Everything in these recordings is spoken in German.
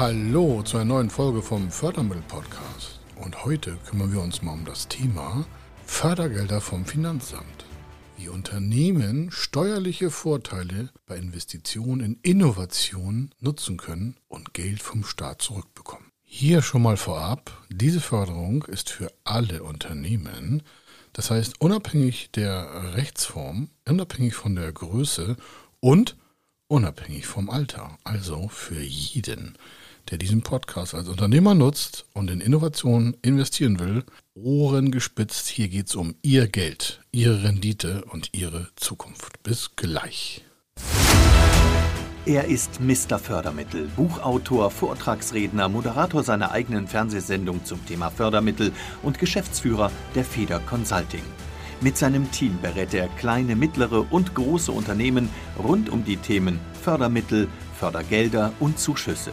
Hallo zu einer neuen Folge vom Fördermittel-Podcast. Und heute kümmern wir uns mal um das Thema Fördergelder vom Finanzamt. Wie Unternehmen steuerliche Vorteile bei Investitionen in Innovation nutzen können und Geld vom Staat zurückbekommen. Hier schon mal vorab, diese Förderung ist für alle Unternehmen, das heißt unabhängig der Rechtsform, unabhängig von der Größe und unabhängig vom Alter, also für jeden der diesen Podcast als Unternehmer nutzt und in Innovationen investieren will, Ohren gespitzt. Hier geht es um Ihr Geld, Ihre Rendite und Ihre Zukunft. Bis gleich. Er ist Mr. Fördermittel, Buchautor, Vortragsredner, Moderator seiner eigenen Fernsehsendung zum Thema Fördermittel und Geschäftsführer der Feder Consulting. Mit seinem Team berät er kleine, mittlere und große Unternehmen rund um die Themen Fördermittel, Fördergelder und Zuschüsse.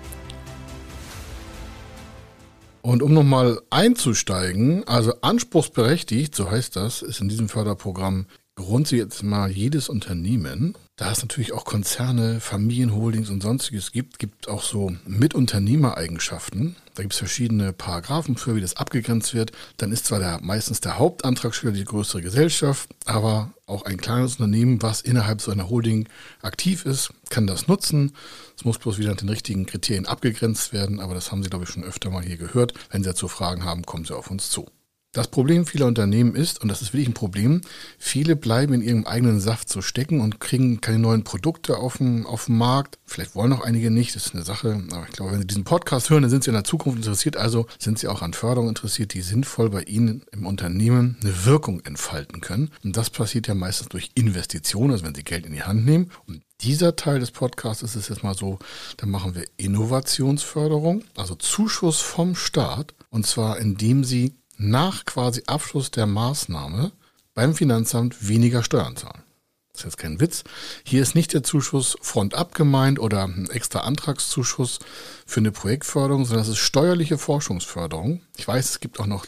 Und um nochmal einzusteigen, also anspruchsberechtigt, so heißt das, ist in diesem Förderprogramm grundsätzlich jetzt mal jedes Unternehmen, da es natürlich auch Konzerne, Familienholdings und sonstiges gibt, gibt auch so Mitunternehmereigenschaften. Da gibt es verschiedene Paragraphen für, wie das abgegrenzt wird. Dann ist zwar der, meistens der Hauptantragsteller die größere Gesellschaft, aber auch ein kleines Unternehmen, was innerhalb so einer Holding aktiv ist, kann das nutzen. Es muss bloß wieder nach den richtigen Kriterien abgegrenzt werden, aber das haben Sie, glaube ich, schon öfter mal hier gehört. Wenn Sie dazu Fragen haben, kommen Sie auf uns zu. Das Problem vieler Unternehmen ist, und das ist wirklich ein Problem, viele bleiben in ihrem eigenen Saft so stecken und kriegen keine neuen Produkte auf dem, auf dem Markt. Vielleicht wollen auch einige nicht, das ist eine Sache. Aber ich glaube, wenn Sie diesen Podcast hören, dann sind Sie in der Zukunft interessiert. Also sind Sie auch an Förderung interessiert, die sinnvoll bei Ihnen im Unternehmen eine Wirkung entfalten können. Und das passiert ja meistens durch Investitionen, also wenn Sie Geld in die Hand nehmen. Und dieser Teil des Podcasts ist es jetzt mal so, dann machen wir Innovationsförderung, also Zuschuss vom Staat. Und zwar indem Sie nach quasi Abschluss der Maßnahme beim Finanzamt weniger Steuern zahlen. Das ist jetzt kein Witz. Hier ist nicht der Zuschuss frontab gemeint oder ein extra Antragszuschuss für eine Projektförderung, sondern es ist steuerliche Forschungsförderung. Ich weiß, es gibt auch noch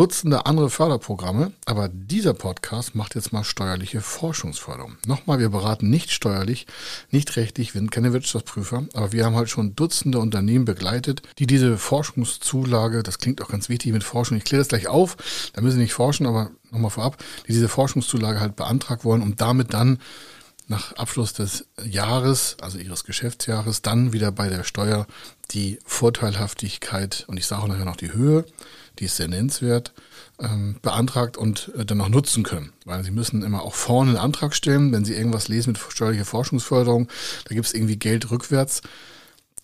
Dutzende andere Förderprogramme, aber dieser Podcast macht jetzt mal steuerliche Forschungsförderung. Nochmal, wir beraten nicht steuerlich, nicht rechtlich, wir sind keine Wirtschaftsprüfer, aber wir haben halt schon Dutzende Unternehmen begleitet, die diese Forschungszulage, das klingt auch ganz wichtig mit Forschung, ich kläre das gleich auf, da müssen Sie nicht forschen, aber nochmal vorab, die diese Forschungszulage halt beantragt wollen, um damit dann nach Abschluss des Jahres, also ihres Geschäftsjahres, dann wieder bei der Steuer die Vorteilhaftigkeit und ich sage nachher noch die Höhe die ist sehr nennenswert, ähm, beantragt und äh, dann noch nutzen können. Weil sie müssen immer auch vorne einen Antrag stellen, wenn sie irgendwas lesen mit steuerlicher Forschungsförderung, da gibt es irgendwie Geld rückwärts.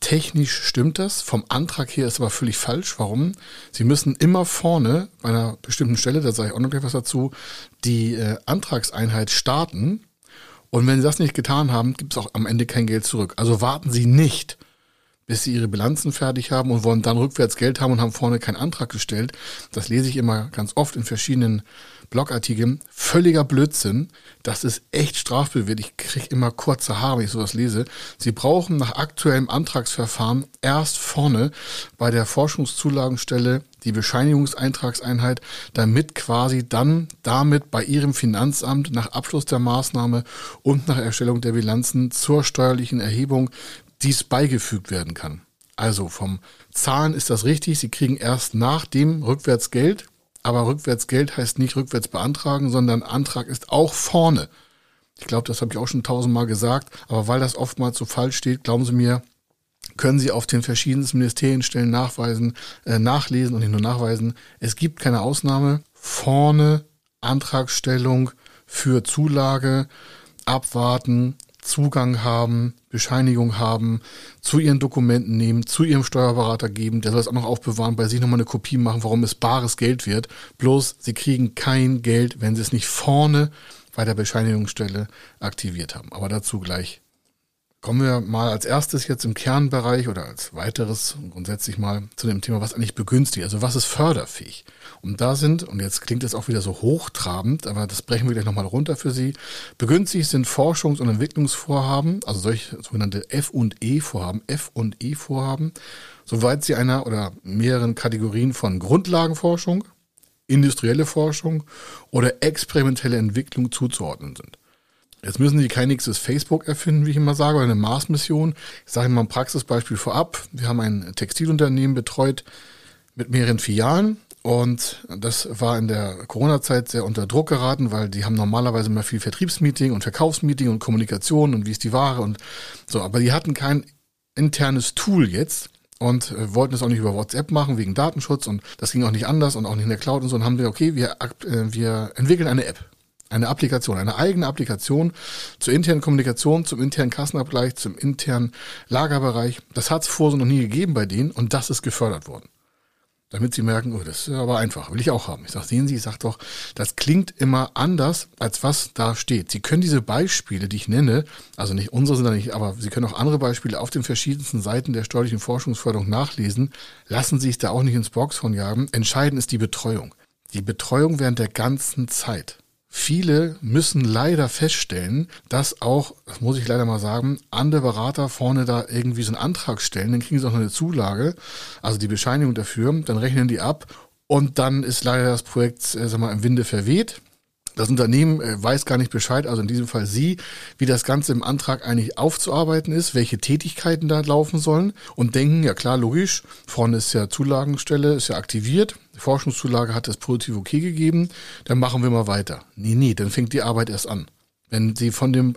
Technisch stimmt das, vom Antrag her ist aber völlig falsch. Warum? Sie müssen immer vorne bei einer bestimmten Stelle, da sage ich auch noch gleich was dazu, die äh, Antragseinheit starten. Und wenn Sie das nicht getan haben, gibt es auch am Ende kein Geld zurück. Also warten Sie nicht bis sie ihre Bilanzen fertig haben und wollen dann rückwärts Geld haben und haben vorne keinen Antrag gestellt. Das lese ich immer ganz oft in verschiedenen Blogartikeln. Völliger Blödsinn. Das ist echt strafbewehrt. Ich kriege immer kurze Haare, wenn ich sowas lese. Sie brauchen nach aktuellem Antragsverfahren erst vorne bei der Forschungszulagenstelle die Bescheinigungseintragseinheit, damit quasi dann damit bei Ihrem Finanzamt nach Abschluss der Maßnahme und nach Erstellung der Bilanzen zur steuerlichen Erhebung dies beigefügt werden kann. Also vom Zahlen ist das richtig. Sie kriegen erst nach dem rückwärts Geld. Aber rückwärts Geld heißt nicht rückwärts beantragen, sondern Antrag ist auch vorne. Ich glaube, das habe ich auch schon tausendmal gesagt. Aber weil das oftmals so falsch steht, glauben Sie mir, können Sie auf den verschiedensten Ministerienstellen nachweisen, äh, nachlesen und nicht nur nachweisen. Es gibt keine Ausnahme. Vorne Antragstellung für Zulage, abwarten, Zugang haben, Bescheinigung haben, zu ihren Dokumenten nehmen, zu ihrem Steuerberater geben, der soll es auch noch aufbewahren, bei sich nochmal eine Kopie machen, warum es bares Geld wird. Bloß, sie kriegen kein Geld, wenn sie es nicht vorne bei der Bešeinigungsstelle aktiviert haben. Aber dazu gleich Kommen wir mal als erstes jetzt im Kernbereich oder als weiteres grundsätzlich mal zu dem Thema, was eigentlich begünstigt, also was ist förderfähig. Und da sind, und jetzt klingt es auch wieder so hochtrabend, aber das brechen wir gleich nochmal runter für Sie, begünstigt sind Forschungs- und Entwicklungsvorhaben, also solche sogenannte F&E-Vorhaben, F&E-Vorhaben, soweit sie einer oder mehreren Kategorien von Grundlagenforschung, industrielle Forschung oder experimentelle Entwicklung zuzuordnen sind. Jetzt müssen Sie kein nächstes Facebook erfinden, wie ich immer sage, oder eine Mars-Mission. Ich sage Ihnen mal ein Praxisbeispiel vorab. Wir haben ein Textilunternehmen betreut mit mehreren Filialen und das war in der Corona-Zeit sehr unter Druck geraten, weil die haben normalerweise immer viel Vertriebsmeeting und Verkaufsmeeting und Kommunikation und wie ist die Ware und so. Aber die hatten kein internes Tool jetzt und äh, wollten es auch nicht über WhatsApp machen wegen Datenschutz und das ging auch nicht anders und auch nicht in der Cloud und so. Und haben wir, okay, wir, äh, wir entwickeln eine App eine Applikation, eine eigene Applikation zur internen Kommunikation, zum internen Kassenabgleich, zum internen Lagerbereich. Das hat es vorher so noch nie gegeben bei denen und das ist gefördert worden. Damit sie merken, oh, das ist aber einfach, will ich auch haben. Ich sage, sehen Sie, ich sage doch, das klingt immer anders, als was da steht. Sie können diese Beispiele, die ich nenne, also nicht unsere sind da nicht, aber Sie können auch andere Beispiele auf den verschiedensten Seiten der steuerlichen Forschungsförderung nachlesen. Lassen Sie sich da auch nicht ins Box von jagen. Entscheidend ist die Betreuung. Die Betreuung während der ganzen Zeit. Viele müssen leider feststellen, dass auch, das muss ich leider mal sagen, andere Berater vorne da irgendwie so einen Antrag stellen, dann kriegen sie auch noch eine Zulage, also die Bescheinigung dafür, dann rechnen die ab und dann ist leider das Projekt, äh, sag mal, im Winde verweht. Das Unternehmen äh, weiß gar nicht Bescheid, also in diesem Fall Sie, wie das Ganze im Antrag eigentlich aufzuarbeiten ist, welche Tätigkeiten da laufen sollen und denken, ja klar, logisch, vorne ist ja Zulagenstelle, ist ja aktiviert, Forschungszulage hat das positive Okay gegeben, dann machen wir mal weiter. Nee, nee, dann fängt die Arbeit erst an. Wenn Sie von dem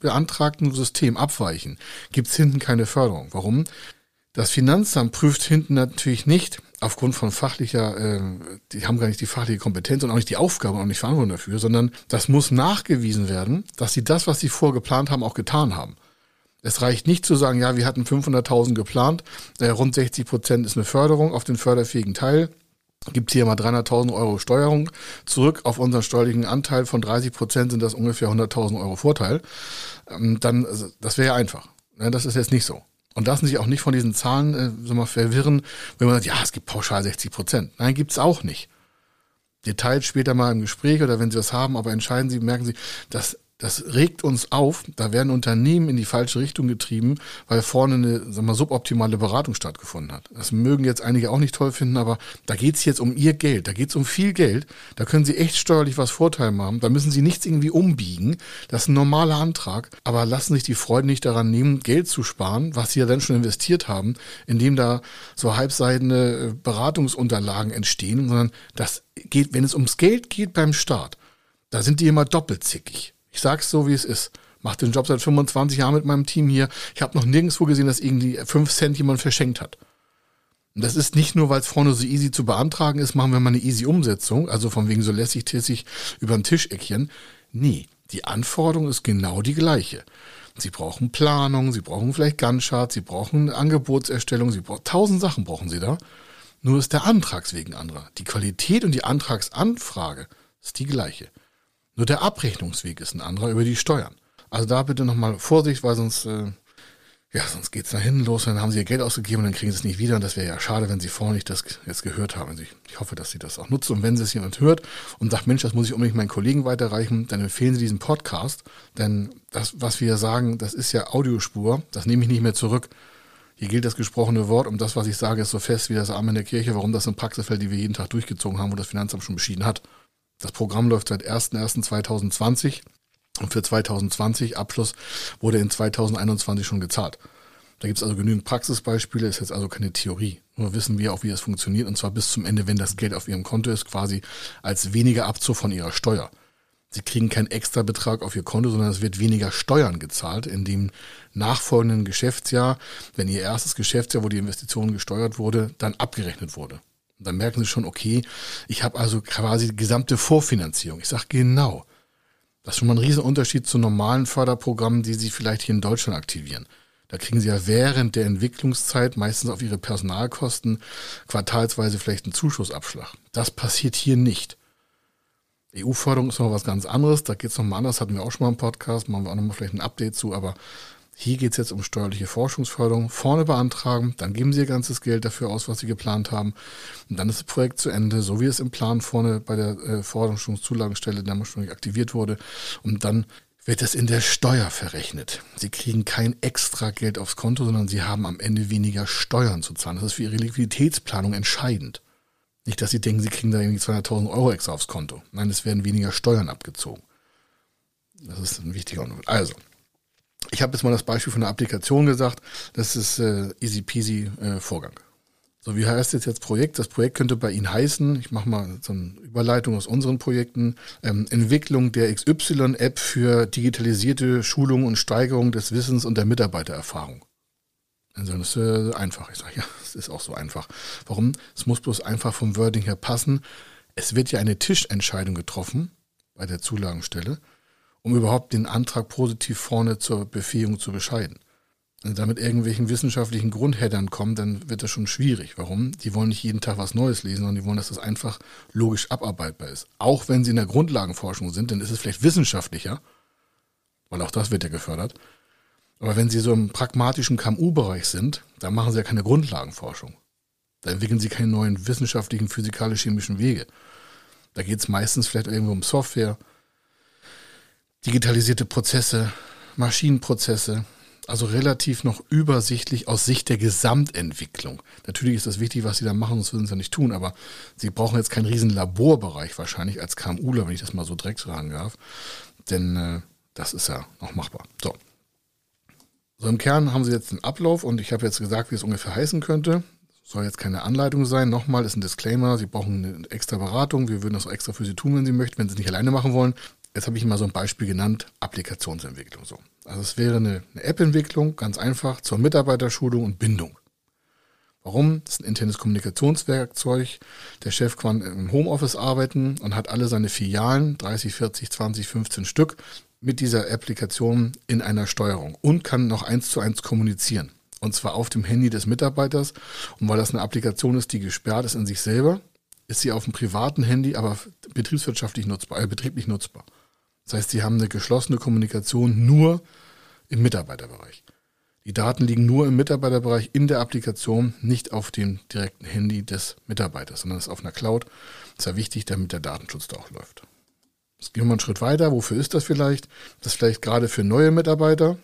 beantragten System abweichen, gibt's hinten keine Förderung. Warum? Das Finanzamt prüft hinten natürlich nicht aufgrund von fachlicher, äh, die haben gar nicht die fachliche Kompetenz und auch nicht die Aufgabe und auch nicht Verantwortung dafür, sondern das muss nachgewiesen werden, dass sie das, was sie vorgeplant haben, auch getan haben. Es reicht nicht zu sagen, ja, wir hatten 500.000 geplant, äh, rund 60 Prozent ist eine Förderung auf den förderfähigen Teil. Gibt hier mal 300.000 Euro Steuerung zurück auf unseren steuerlichen Anteil von 30 Prozent sind das ungefähr 100.000 Euro Vorteil. Ähm, dann, also, das wäre ja einfach. Ja, das ist jetzt nicht so. Und lassen sich auch nicht von diesen Zahlen äh, mal verwirren, wenn man sagt, ja, es gibt pauschal 60 Prozent. Nein, gibt's auch nicht. Details später mal im Gespräch oder wenn Sie das haben, aber entscheiden Sie, merken Sie, dass das regt uns auf. Da werden Unternehmen in die falsche Richtung getrieben, weil vorne eine sagen wir, suboptimale Beratung stattgefunden hat. Das mögen jetzt einige auch nicht toll finden, aber da geht's jetzt um ihr Geld. Da geht's um viel Geld. Da können sie echt steuerlich was Vorteil haben. Da müssen sie nichts irgendwie umbiegen. Das ist ein normaler Antrag. Aber lassen sich die Freude nicht daran nehmen, Geld zu sparen, was sie ja dann schon investiert haben, indem da so halbseidene äh, Beratungsunterlagen entstehen, sondern das geht, wenn es ums Geld geht beim Staat, da sind die immer doppelt zickig. Ich sag's so, wie es ist. Mach den Job seit 25 Jahren mit meinem Team hier. Ich habe noch nirgendwo gesehen, dass irgendwie 5 Cent jemand verschenkt hat. Und das ist nicht nur, weil es vorne so easy zu beantragen ist, machen wir mal eine easy Umsetzung, also von wegen so lässig tässig über den Tisch eckchen. Nee, die Anforderung ist genau die gleiche. Sie brauchen Planung, Sie brauchen vielleicht Gantt-Chart, Sie brauchen Angebotserstellung, Sie brauchen tausend Sachen brauchen Sie da. Nur ist der Antragsweg ein anderer. Die Qualität und die Antragsanfrage ist die gleiche. Nur der Abrechnungsweg ist ein anderer über die Steuern. Also da bitte nochmal Vorsicht, weil sonst, äh, ja, sonst geht's nach hinten los, dann haben sie ihr Geld ausgegeben und dann kriegen sie es nicht wieder. Und das wäre ja schade, wenn sie vorher nicht das jetzt gehört haben. Also ich, ich hoffe, dass sie das auch nutzen. Und wenn sie es jemand hört und sagt, Mensch, das muss ich unbedingt meinen Kollegen weiterreichen, dann empfehlen sie diesen Podcast. Denn das, was wir sagen, das ist ja Audiospur. Das nehme ich nicht mehr zurück. Hier gilt das gesprochene Wort und das, was ich sage, ist so fest wie das Arm in der Kirche, warum das ein Praxisfeld, die wir jeden Tag durchgezogen haben, wo das Finanzamt schon beschieden hat. Das Programm läuft seit 01.01.2020 und für 2020 Abschluss wurde in 2021 schon gezahlt. Da gibt es also genügend Praxisbeispiele, ist jetzt also keine Theorie. Nur wissen wir auch, wie es funktioniert und zwar bis zum Ende, wenn das Geld auf Ihrem Konto ist, quasi als weniger Abzug von Ihrer Steuer. Sie kriegen keinen extra Betrag auf Ihr Konto, sondern es wird weniger Steuern gezahlt in dem nachfolgenden Geschäftsjahr, wenn Ihr erstes Geschäftsjahr, wo die Investition gesteuert wurde, dann abgerechnet wurde. Und dann merken sie schon, okay, ich habe also quasi die gesamte Vorfinanzierung. Ich sage genau. Das ist schon mal ein Riesenunterschied zu normalen Förderprogrammen, die sie vielleicht hier in Deutschland aktivieren. Da kriegen sie ja während der Entwicklungszeit meistens auf ihre Personalkosten quartalsweise vielleicht einen Zuschussabschlag. Das passiert hier nicht. EU-Förderung ist noch was ganz anderes. Da geht es nochmal anders. Hatten wir auch schon mal im Podcast. Machen wir auch nochmal vielleicht ein Update zu. Aber Hier geht es jetzt um steuerliche Forschungsförderung. Vorne beantragen, dann geben Sie Ihr ganzes Geld dafür aus, was Sie geplant haben. Und dann ist das Projekt zu Ende, so wie es im Plan vorne bei der äh, damals schon aktiviert wurde. Und dann wird es in der Steuer verrechnet. Sie kriegen kein extra Geld aufs Konto, sondern Sie haben am Ende weniger Steuern zu zahlen. Das ist für Ihre Liquiditätsplanung entscheidend. Nicht, dass Sie denken, Sie kriegen da irgendwie 200.000 Euro extra aufs Konto. Nein, es werden weniger Steuern abgezogen. Das ist ein wichtiger Unterschied. Also, ich habe jetzt mal das Beispiel von der Applikation gesagt. Das ist äh, easy peasy äh, Vorgang. So, wie heißt jetzt jetzt Projekt? Das Projekt könnte bei Ihnen heißen, ich mache mal so eine Überleitung aus unseren Projekten, ähm, Entwicklung der XY-App für digitalisierte Schulung und Steigerung des Wissens und der Mitarbeitererfahrung. Also das ist äh, einfach. Ich sage, ja, es ist auch so einfach. Warum? Es muss bloß einfach vom Wording her passen. Es wird ja eine Tischentscheidung getroffen bei der Zulagenstelle um überhaupt den Antrag positiv vorne zur Befähigung zu bescheiden. Wenn da mit irgendwelchen wissenschaftlichen Grundheadern kommen, dann wird das schon schwierig. Warum? Die wollen nicht jeden Tag was Neues lesen, sondern die wollen, dass das einfach logisch abarbeitbar ist. Auch wenn sie in der Grundlagenforschung sind, dann ist es vielleicht wissenschaftlicher, weil auch das wird ja gefördert. Aber wenn sie so im pragmatischen KMU-Bereich sind, dann machen sie ja keine Grundlagenforschung. Da entwickeln sie keine neuen wissenschaftlichen, physikalisch-chemischen Wege. Da geht es meistens vielleicht irgendwo um Software, digitalisierte Prozesse, Maschinenprozesse, also relativ noch übersichtlich aus Sicht der Gesamtentwicklung. Natürlich ist das wichtig, was Sie da machen, sonst würden Sie ja nicht tun, aber Sie brauchen jetzt keinen riesen Laborbereich wahrscheinlich als KMUler, wenn ich das mal so direkt sagen darf, denn äh, das ist ja noch machbar. So. So im Kern haben Sie jetzt den Ablauf und ich habe jetzt gesagt, wie es ungefähr heißen könnte. Soll jetzt keine Anleitung sein. Nochmal ist ein Disclaimer. Sie brauchen eine extra Beratung. Wir würden das auch extra für Sie tun, wenn Sie möchten, wenn Sie es nicht alleine machen wollen jetzt habe ich mal so ein Beispiel genannt, Applikationsentwicklung. So. Also es wäre eine, eine App-Entwicklung, ganz einfach, zur Mitarbeiterschulung und Bindung. Warum? Das ist ein internes Kommunikationswerkzeug. Der Chef kann im Homeoffice arbeiten und hat alle seine Filialen, 30, 40, 20, 15 Stück, mit dieser Applikation in einer Steuerung und kann noch eins zu eins kommunizieren. Und zwar auf dem Handy des Mitarbeiters. Und weil das eine Applikation ist, die gesperrt ist in sich selber, ist sie auf dem privaten Handy, aber betriebswirtschaftlich nutzbar, äh, betrieblich nutzbar. Das heißt, sie haben eine geschlossene Kommunikation nur im Mitarbeiterbereich. Die Daten liegen nur im Mitarbeiterbereich in der Applikation, nicht auf dem direkten Handy des Mitarbeiters, sondern ist auf einer Cloud. Das ist ja wichtig, damit der Datenschutz da auch läuft. Jetzt gehen wir mal einen Schritt weiter. Wofür ist das vielleicht? Das ist vielleicht gerade für neue Mitarbeiter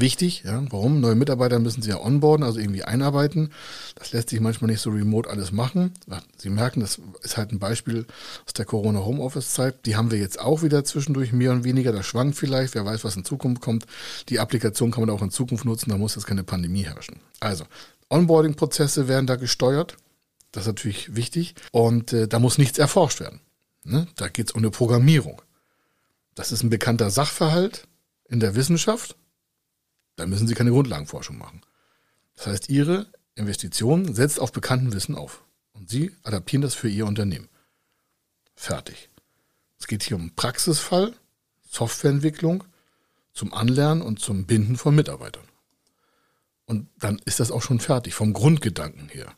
wichtig. Ja, warum? Neue Mitarbeiter müssen sie ja onboarden, also irgendwie einarbeiten. Das lässt sich manchmal nicht so remote alles machen. Sie merken, das ist halt ein Beispiel aus der Corona-Homeoffice-Zeit. Die haben wir jetzt auch wieder zwischendurch mehr und weniger. Das schwankt vielleicht. Wer weiß, was in Zukunft kommt. Die Applikation kann man auch in Zukunft nutzen. Da muss jetzt keine Pandemie herrschen. Also, Onboarding-Prozesse werden da gesteuert. Das ist natürlich wichtig. Und äh, da muss nichts erforscht werden. Ne? Da geht es um eine Programmierung. Das ist ein bekannter Sachverhalt in der Wissenschaft dann müssen Sie keine Grundlagenforschung machen. Das heißt, Ihre Investition setzt auf bekannten Wissen auf. Und Sie adaptieren das für Ihr Unternehmen. Fertig. Es geht hier um Praxisfall, Softwareentwicklung, zum Anlernen und zum Binden von Mitarbeitern. Und dann ist das auch schon fertig, vom Grundgedanken her.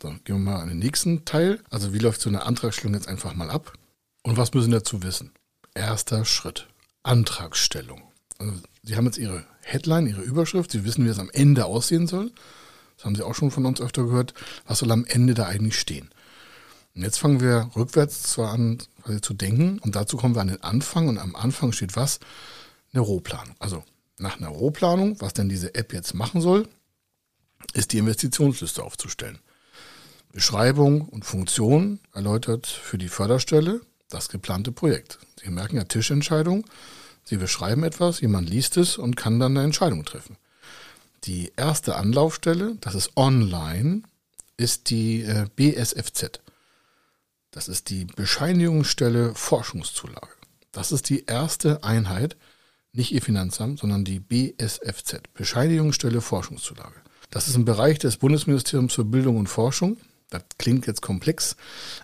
So, gehen wir mal an den nächsten Teil. Also wie läuft so eine Antragstellung jetzt einfach mal ab? Und was müssen dazu wissen? Erster Schritt. Antragstellung. Also Sie haben jetzt Ihre Headline, Ihre Überschrift. Sie wissen, wie es am Ende aussehen soll. Das haben Sie auch schon von uns öfter gehört. Was soll am Ende da eigentlich stehen? Und jetzt fangen wir rückwärts zwar an zu denken und dazu kommen wir an den Anfang und am Anfang steht was? Eine Rohplanung. Also nach einer Rohplanung, was denn diese App jetzt machen soll, ist die Investitionsliste aufzustellen. Beschreibung und Funktion erläutert für die Förderstelle das geplante Projekt. Sie merken ja Tischentscheidung. Sie beschreiben etwas, jemand liest es und kann dann eine Entscheidung treffen. Die erste Anlaufstelle, das ist online, ist die äh, BSFZ. Das ist die Bescheinigungsstelle Forschungszulage. Das ist die erste Einheit, nicht Ihr Finanzamt, sondern die BSFZ, Bescheinigungsstelle Forschungszulage. Das ist ein Bereich des Bundesministeriums für Bildung und Forschung. Das klingt jetzt komplex,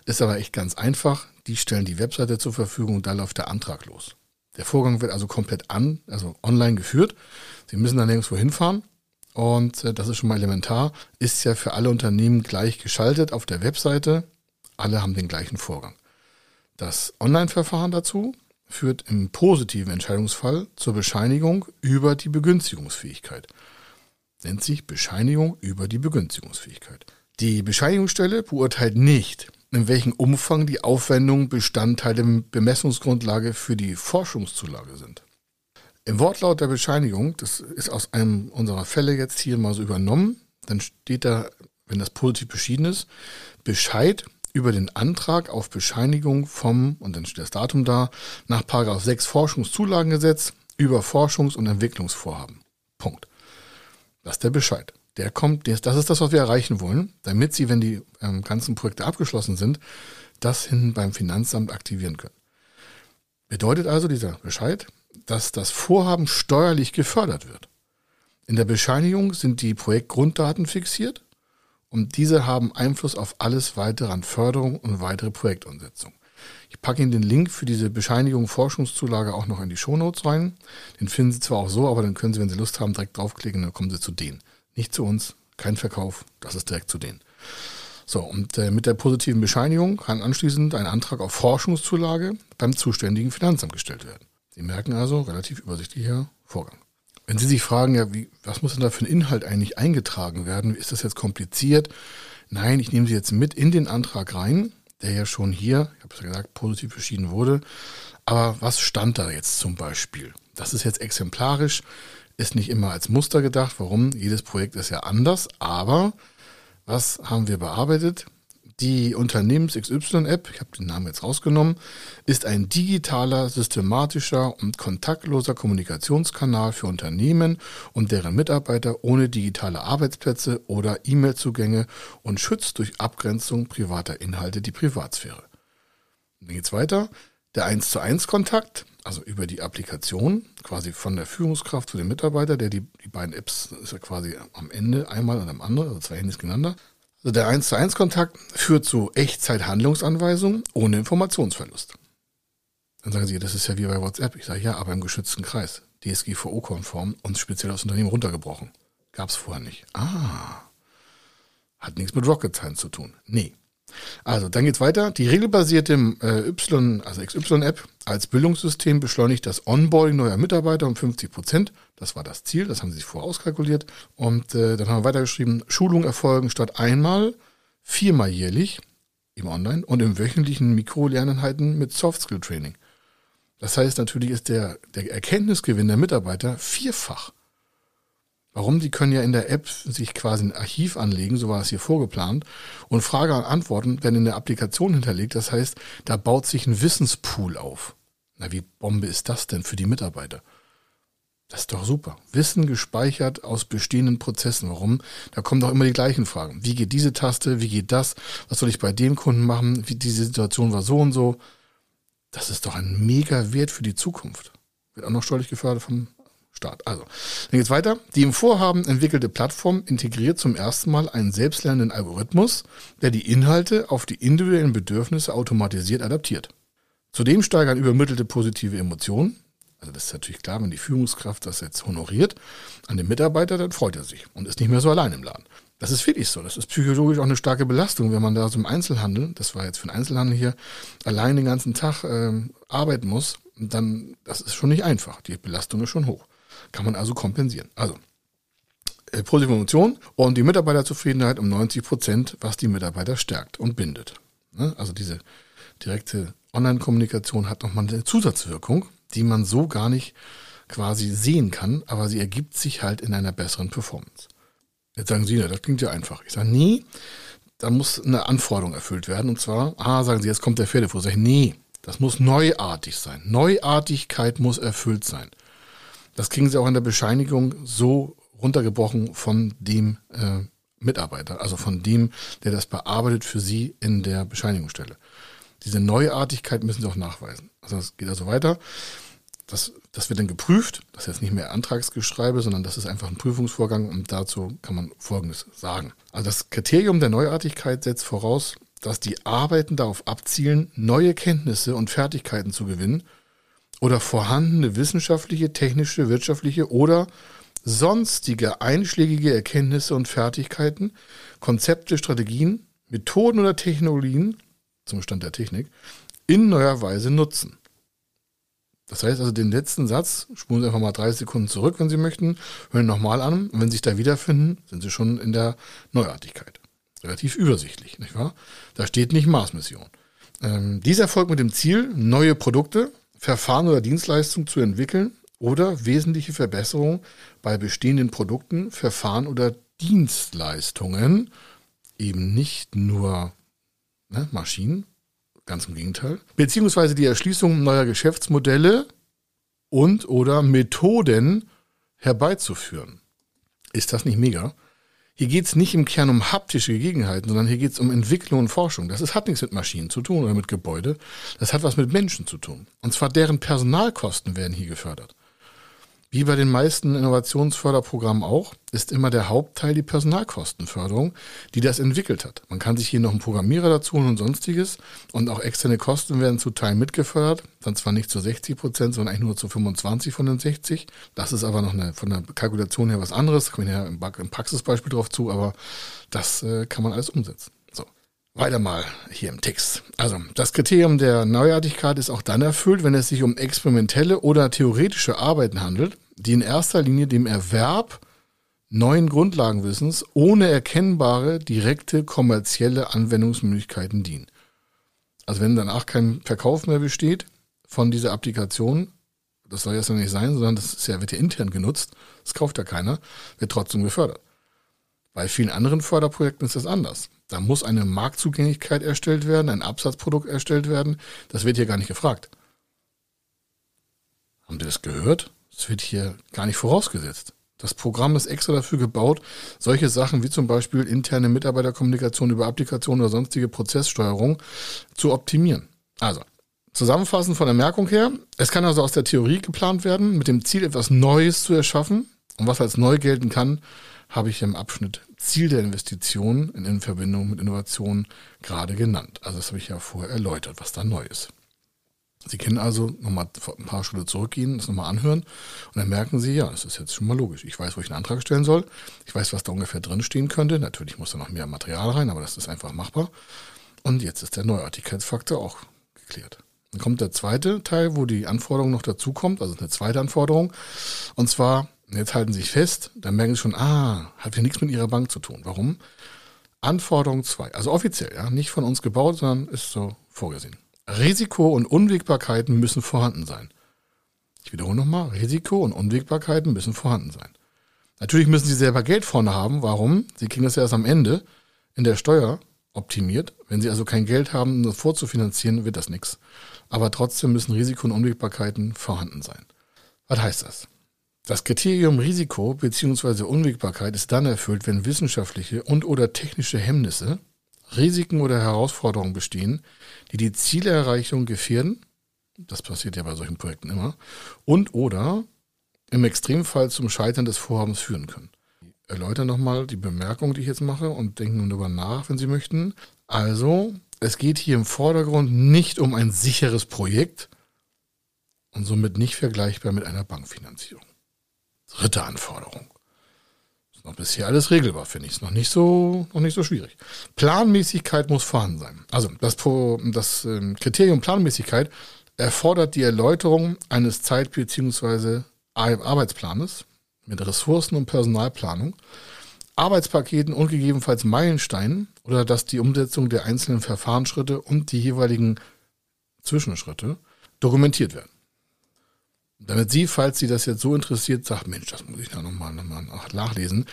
ist aber echt ganz einfach. Die stellen die Webseite zur Verfügung und da läuft der Antrag los. Der Vorgang wird also komplett an, also online geführt. Sie müssen da nirgendwo hinfahren. Und äh, das ist schon mal elementar. Ist ja für alle Unternehmen gleich geschaltet auf der Webseite. Alle haben den gleichen Vorgang. Das Online-Verfahren dazu, führt im positiven Entscheidungsfall zur Bescheinigung über die Begünstigungsfähigkeit. Nennt sich Bescheinigung über die Begünstigungsfähigkeit. Die Bescheinigungsstelle beurteilt nicht, in welchem Umfang die Aufwendungen Bestandteil der Bemessungsgrundlage für die Forschungszulage sind. Im Wortlaut der Bescheinigung, das ist aus einem unserer Fälle jetzt hier mal so übernommen, dann steht da, wenn das positiv beschieden ist, Bescheid über den Antrag auf Bescheinigung vom, und dann steht das Datum da, nach 6 Forschungszulagengesetz über Forschungs- und Entwicklungsvorhaben. Punkt. Das ist der Bescheid. Der kommt, das ist das, was wir erreichen wollen, damit Sie, wenn die ähm, ganzen Projekte abgeschlossen sind, das hinten beim Finanzamt aktivieren können. Bedeutet also dieser Bescheid, dass das Vorhaben steuerlich gefördert wird. In der Bescheinigung sind die Projektgrunddaten fixiert und diese haben Einfluss auf alles weitere an Förderung und weitere Projektumsetzung. Ich packe Ihnen den Link für diese Bescheinigung Forschungszulage auch noch in die Shownotes rein. Den finden Sie zwar auch so, aber dann können Sie, wenn Sie Lust haben, direkt draufklicken, dann kommen Sie zu denen. Nicht zu uns, kein Verkauf, das ist direkt zu denen. So, und äh, mit der positiven Bescheinigung kann anschließend ein Antrag auf Forschungszulage beim zuständigen Finanzamt gestellt werden. Sie merken also, relativ übersichtlicher Vorgang. Wenn Sie sich fragen, ja, wie, was muss denn da für ein Inhalt eigentlich eingetragen werden? Ist das jetzt kompliziert? Nein, ich nehme Sie jetzt mit in den Antrag rein, der ja schon hier, ich habe es ja gesagt, positiv beschieden wurde. Aber was stand da jetzt zum Beispiel? Das ist jetzt exemplarisch ist nicht immer als Muster gedacht. Warum? Jedes Projekt ist ja anders. Aber was haben wir bearbeitet? Die Unternehmens XY-App, ich habe den Namen jetzt rausgenommen, ist ein digitaler, systematischer und kontaktloser Kommunikationskanal für Unternehmen und deren Mitarbeiter ohne digitale Arbeitsplätze oder E-Mail-Zugänge und schützt durch Abgrenzung privater Inhalte die Privatsphäre. Dann geht's weiter. Der 1 zu 1 Kontakt also über die Applikation, quasi von der Führungskraft zu dem Mitarbeiter, der die, die beiden Apps ist ja quasi am Ende einmal und am anderen, also zwei Handys gegeneinander. Also der 1 zu 1 Kontakt führt zu Echtzeit-Handlungsanweisungen ohne Informationsverlust. Dann sagen Sie, das ist ja wie bei WhatsApp. Ich sage, ja, aber im geschützten Kreis. DSGVO-konform und speziell aufs Unternehmen runtergebrochen. Gab es vorher nicht. Ah. Hat nichts mit Rocket Science zu tun. Nee. Also, dann geht's weiter. Die regelbasierte äh, Y, also XY-App als Bildungssystem beschleunigt das Onboarding neuer Mitarbeiter um 50 Prozent. Das war das Ziel, das haben sie sich vorher auskalkuliert. Und äh, dann haben wir weitergeschrieben, Schulungen erfolgen statt einmal, viermal jährlich im Online und im wöchentlichen Mikrolerneinheiten mit Soft-Skill-Training. Das heißt, natürlich ist der, der Erkenntnisgewinn der Mitarbeiter vierfach. Warum? Die können ja in der App sich quasi ein Archiv anlegen, so war es hier vorgeplant, und Frage und Antworten werden in der Applikation hinterlegt. Das heißt, da baut sich ein Wissenspool auf. Na, wie Bombe ist das denn für die Mitarbeiter? Das ist doch super. Wissen gespeichert aus bestehenden Prozessen. Warum? Da kommen doch immer die gleichen Fragen. Wie geht diese Taste? Wie geht das? Was soll ich bei dem Kunden machen? Wie diese Situation war so und so. Das ist doch ein mega Wert für die Zukunft. Wird auch noch steuerlich gefördert vom Start. Also, dann geht's weiter. Die im Vorhaben entwickelte Plattform integriert zum ersten Mal einen selbstlernenden Algorithmus, der die Inhalte auf die individuellen Bedürfnisse automatisiert adaptiert. Zudem steigern übermittelte positive Emotionen. Also das ist natürlich klar, wenn die Führungskraft das jetzt honoriert an den Mitarbeiter, dann freut er sich und ist nicht mehr so allein im Laden. Das ist wirklich so. Das ist psychologisch auch eine starke Belastung, wenn man da so im Einzelhandel, das war jetzt für den Einzelhandel hier, allein den ganzen Tag äh, arbeiten muss. Dann, das ist schon nicht einfach. Die Belastung ist schon hoch. Kann man also kompensieren. Also, äh, positive Emotion und die Mitarbeiterzufriedenheit um 90 Prozent, was die Mitarbeiter stärkt und bindet. Ne? Also diese direkte Online-Kommunikation hat nochmal eine Zusatzwirkung, die man so gar nicht quasi sehen kann, aber sie ergibt sich halt in einer besseren Performance. Jetzt sagen Sie, ja, das klingt ja einfach. Ich sage, nee, da muss eine Anforderung erfüllt werden. Und zwar, ah, sagen Sie, jetzt kommt der Pferdefuß. Sag ich, nee, das muss neuartig sein. Neuartigkeit muss erfüllt sein. Das kriegen Sie auch in der Bescheinigung so runtergebrochen von dem äh, Mitarbeiter, also von dem, der das bearbeitet für Sie in der Bescheinigungsstelle. Diese Neuartigkeit müssen Sie auch nachweisen. Also es geht also weiter. Das, das wird dann geprüft. Das ist jetzt nicht mehr Antragsgeschreibe, sondern das ist einfach ein Prüfungsvorgang und dazu kann man Folgendes sagen. Also das Kriterium der Neuartigkeit setzt voraus, dass die Arbeiten darauf abzielen, neue Kenntnisse und Fertigkeiten zu gewinnen oder vorhandene wissenschaftliche, technische, wirtschaftliche oder sonstige einschlägige Erkenntnisse und Fertigkeiten, Konzepte, Strategien, Methoden oder Technologien zum Stand der Technik in neuer Weise nutzen. Das heißt also, den letzten Satz spulen Sie einfach mal 30 Sekunden zurück, wenn Sie möchten, hören nochmal an und wenn Sie sich da wiederfinden, sind Sie schon in der Neuartigkeit. Relativ übersichtlich, nicht wahr? Da steht nicht Maßmission. Ähm, dies erfolgt mit dem Ziel, neue Produkte, Verfahren oder Dienstleistungen zu entwickeln oder wesentliche Verbesserungen bei bestehenden Produkten, Verfahren oder Dienstleistungen, eben nicht nur ne, Maschinen, ganz im Gegenteil, beziehungsweise die Erschließung neuer Geschäftsmodelle und oder Methoden herbeizuführen. Ist das nicht mega? Hier geht es nicht im Kern um haptische Gegebenheiten, sondern hier geht es um Entwicklung und Forschung. Das ist, hat nichts mit Maschinen zu tun oder mit Gebäude. Das hat was mit Menschen zu tun. Und zwar deren Personalkosten werden hier gefördert. Wie bei den meisten Innovationsförderprogrammen auch, ist immer der Hauptteil die Personalkostenförderung, die das entwickelt hat. Man kann sich hier noch einen Programmierer dazu holen und sonstiges. Und auch externe Kosten werden zu Teilen mitgefördert. Dann zwar nicht zu 60 Prozent, sondern eigentlich nur zu 25 von den 60. Das ist aber noch eine, von der Kalkulation her was anderes. Da kommen wir ja im, Praxisbeispiel drauf zu, aber das äh, kann man alles umsetzen. Weiter mal hier im Text. Also, das Kriterium der Neuartigkeit ist auch dann erfüllt, wenn es sich um experimentelle oder theoretische Arbeiten handelt, die in erster Linie dem Erwerb neuen Grundlagenwissens ohne erkennbare direkte kommerzielle Anwendungsmöglichkeiten dienen. Also wenn danach kein Verkauf mehr besteht von dieser Applikation, das soll jetzt ja nicht sein, sondern das ja, wird ja intern genutzt, das kauft ja keiner, wird trotzdem gefördert. Bei vielen anderen Förderprojekten ist das anders. Da muss eine Marktzugänglichkeit erstellt werden, ein Absatzprodukt erstellt werden. Das wird hier gar nicht gefragt. Haben Sie das gehört? Das wird hier gar nicht vorausgesetzt. Das Programm ist extra dafür gebaut, solche Sachen wie zum Beispiel interne Mitarbeiterkommunikation über Applikationen oder sonstige Prozesssteuerung zu optimieren. Also, zusammenfassend von der Merkung her, es kann also aus der Theorie geplant werden, mit dem Ziel, etwas Neues zu erschaffen. Und was als neu gelten kann, habe ich im Abschnitt Ziel der Investition in Verbindung mit Innovation gerade genannt. Also das habe ich ja vorher erläutert, was da neu ist. Sie können also nochmal ein paar Schritte zurückgehen, das nochmal anhören und dann merken Sie, ja, das ist jetzt schon mal logisch. Ich weiß, wo ich einen Antrag stellen soll. Ich weiß, was da ungefähr drinstehen könnte. Natürlich muss da noch mehr Material rein, aber das ist einfach machbar. Und jetzt ist der Neuartigkeitsfaktor auch geklärt. Dann kommt der zweite Teil, wo die Anforderung noch dazukommt, also eine zweite Anforderung. Und zwar jetzt halten Sie sich fest, dann merken Sie schon, ah, hat ja nichts mit Ihrer Bank zu tun. Warum? Anforderung 2, also offiziell, ja, nicht von uns gebaut, sondern ist so vorgesehen. Risiko und Unwägbarkeiten müssen vorhanden sein. Ich wiederhole nochmal, Risiko und Unwägbarkeiten müssen vorhanden sein. Natürlich müssen Sie selber Geld vorne haben. Warum? Sie kriegen das ja erst am Ende in der Steuer optimiert. Wenn Sie also kein Geld haben, um das vorzufinanzieren, wird das nichts. Aber trotzdem müssen Risiko und Unwägbarkeiten vorhanden sein. Was heißt das? Das Kriterium Risiko bzw. Unwägbarkeit ist dann erfüllt, wenn wissenschaftliche und oder technische Hemmnisse, Risiken oder Herausforderungen bestehen, die die Zielerreichung gefährden, das passiert ja bei solchen Projekten immer, und oder im Extremfall zum Scheitern des Vorhabens führen können. Ich erläutere nochmal die Bemerkung, die ich jetzt mache und denken darüber nach, wenn Sie möchten. Also, es geht hier im Vordergrund nicht um ein sicheres Projekt und somit nicht vergleichbar mit einer Bankfinanzierung. Dritte Anforderung. Ist noch bisher alles regelbar, finde ich. Ist noch nicht so, noch nicht so schwierig. Planmäßigkeit muss vorhanden sein. Also das, das ähm, Kriterium Planmäßigkeit erfordert die Erläuterung eines Zeit- bzw. Arbeitsplanes mit Ressourcen- und Personalplanung, Arbeitspaketen und gegebenenfalls Meilensteinen oder dass die Umsetzung der einzelnen Verfahrensschritte und die jeweiligen Zwischenschritte dokumentiert werden. Damit Sie, falls Sie das jetzt so interessiert, sagt, Mensch, das muss ich da nochmal noch nachlesen.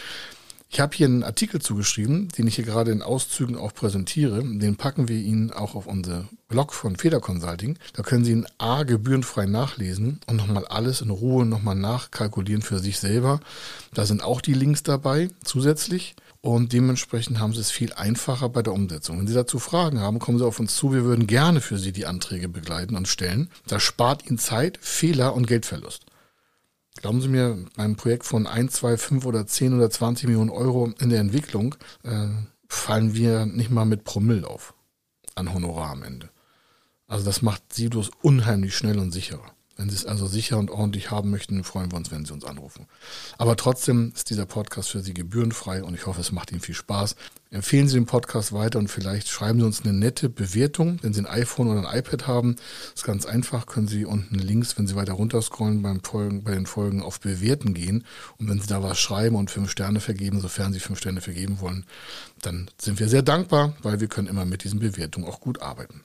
Ich habe hier einen Artikel zugeschrieben, den ich hier gerade in Auszügen auch präsentiere. Den packen wir Ihnen auch auf unser Blog von Feder Consulting. Da können Sie ihn A gebührenfrei nachlesen und nochmal alles in Ruhe nochmal nachkalkulieren für sich selber. Da sind auch die Links dabei zusätzlich und dementsprechend haben sie es viel einfacher bei der Umsetzung. Wenn Sie dazu Fragen haben, kommen Sie auf uns zu. Wir würden gerne für Sie die Anträge begleiten und stellen. Das spart Ihnen Zeit, Fehler und Geldverlust. Glauben Sie mir, beim Projekt von 1, 2, 5 oder 10 oder 20 Millionen Euro in der Entwicklung äh, fallen wir nicht mal mit Promille auf an Honorar am Ende. Also das macht Sidos unheimlich schnell und sicherer. Wenn Sie es also sicher und ordentlich haben möchten, freuen wir uns, wenn Sie uns anrufen. Aber trotzdem ist dieser Podcast für Sie gebührenfrei und ich hoffe, es macht Ihnen viel Spaß. Empfehlen Sie den Podcast weiter und vielleicht schreiben Sie uns eine nette Bewertung, wenn Sie ein iPhone oder ein iPad haben. Das ist ganz einfach, können Sie unten links, wenn Sie weiter runterscrollen, beim Folgen, bei den Folgen auf Bewerten gehen. Und wenn Sie da was schreiben und fünf Sterne vergeben, sofern Sie fünf Sterne vergeben wollen, dann sind wir sehr dankbar, weil wir können immer mit diesen Bewertungen auch gut arbeiten.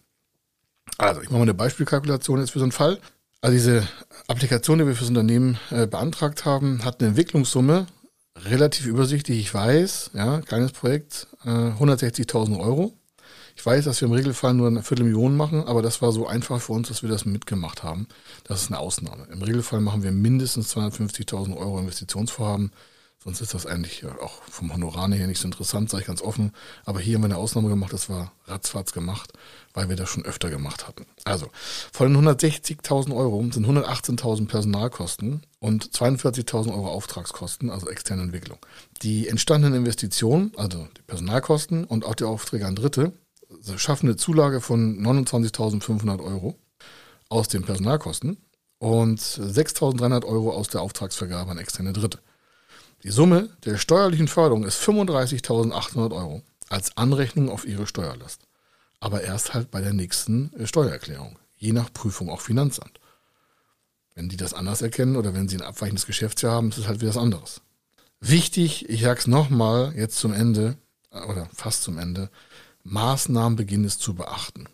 Also, ich mache mal eine Beispielkalkulation jetzt für so einen Fall. Also diese Applikation, die wir fürs Unternehmen äh, beantragt haben, hat eine Entwicklungssumme, relativ übersichtlich, ich weiß, ja, kleines Projekt, äh, 160.000 Euro. Ich weiß, dass wir im Regelfall nur eine Viertelmillion machen, aber das war so einfach für uns, dass wir das mitgemacht haben. Das ist eine Ausnahme. Im Regelfall machen wir mindestens 250.000 Euro Investitionsvorhaben. Sonst ist das eigentlich auch vom Honorar her nicht so interessant, sage ich ganz offen. Aber hier haben wir eine Ausnahme gemacht, das war ratzfatz gemacht, weil wir das schon öfter gemacht hatten. Also, von den 160.000 Euro sind 118.000 Personalkosten und 42.000 Euro Auftragskosten, also externe Entwicklung. Die entstandenen Investitionen, also die Personalkosten und auch die Aufträge an Dritte, schaffen eine Zulage von 29.500 Euro aus den Personalkosten und 6.300 Euro aus der Auftragsvergabe an externe Dritte. Die Summe der steuerlichen Förderung ist 35.800 Euro als Anrechnung auf Ihre Steuerlast. Aber erst halt bei der nächsten äh, Steuererklärung, je nach Prüfung auch Finanzamt. Wenn die das anders erkennen oder wenn sie ein abweichendes Geschäftsjahr haben, ist es halt wieder was anderes. Wichtig, ich sag's nochmal, jetzt zum Ende, äh, oder fast zum Ende, Maßnahmen beginnen es zu beachten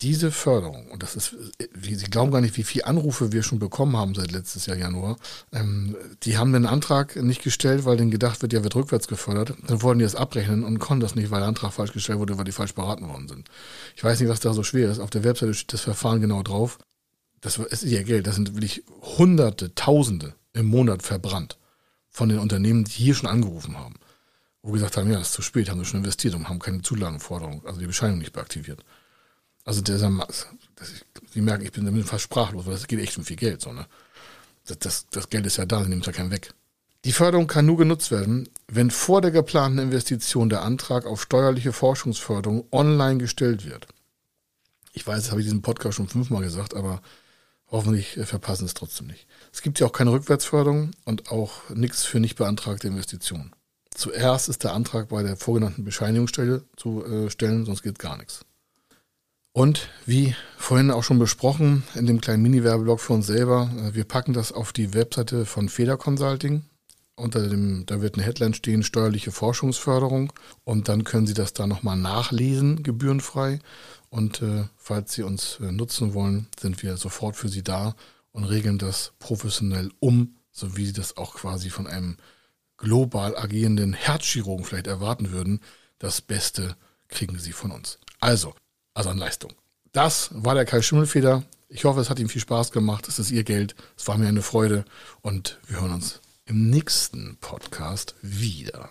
diese Förderung, und das ist, Sie glauben gar nicht, wie viele Anrufe wir schon bekommen haben seit letztes Jahr Januar, ähm, die haben den Antrag nicht gestellt, weil denen gedacht wird, ja, wird rückwärts gefördert. Dann wollten die das abrechnen und konnten das nicht, weil der Antrag falsch gestellt wurde, weil die falsch beraten worden sind. Ich weiß nicht, was da so schwer ist. Auf der Webseite steht das Verfahren genau drauf. Das ist ja Geld. Das sind wirklich Hunderte, Tausende im Monat verbrannt von den Unternehmen, die hier schon angerufen haben. Wo gesagt haben, ja, das ist zu spät, haben sie schon investiert und haben keine Zulagenforderung, also die Bescheinigung nicht beaktiviert. Also der, Sie merken, ich bin fast sprachlos, weil das geht echt um viel Geld. So, ne? das, das, das Geld ist ja da, Sie nehmen es ja keinen weg. Die Förderung kann nur genutzt werden, wenn vor der geplanten Investition der Antrag auf steuerliche Forschungsförderung online gestellt wird. Ich weiß, das habe ich in diesem Podcast schon fünfmal gesagt, aber hoffentlich äh, verpassen es trotzdem nicht. Es gibt ja auch keine Rückwärtsförderung und auch nichts für nicht beantragte Investitionen. Zuerst ist der Antrag bei der vorgenannten Bescheinigungsstelle zu äh, stellen, sonst geht gar nichts. Und wie vorhin auch schon besprochen, in dem kleinen Mini-Werbeblock für uns selber, äh, wir packen das auf die Webseite von Feder Consulting. Unter dem, da wird eine Headline stehen, steuerliche Forschungsförderung. Und dann können Sie das da nochmal nachlesen, gebührenfrei. Und äh, falls Sie uns äh, nutzen wollen, sind wir sofort für Sie da und regeln das professionell um, so wie Sie das auch quasi von einem global agierenden Herzchirurgen vielleicht erwarten würden. Das Beste kriegen Sie von uns. Also, also an Leistung. Das war der Kai Schimmelfeder. Ich hoffe, es hat ihm viel Spaß gemacht. Es ist Ihr Geld. Es war mir eine Freude. Und wir hören uns im nächsten Podcast wieder.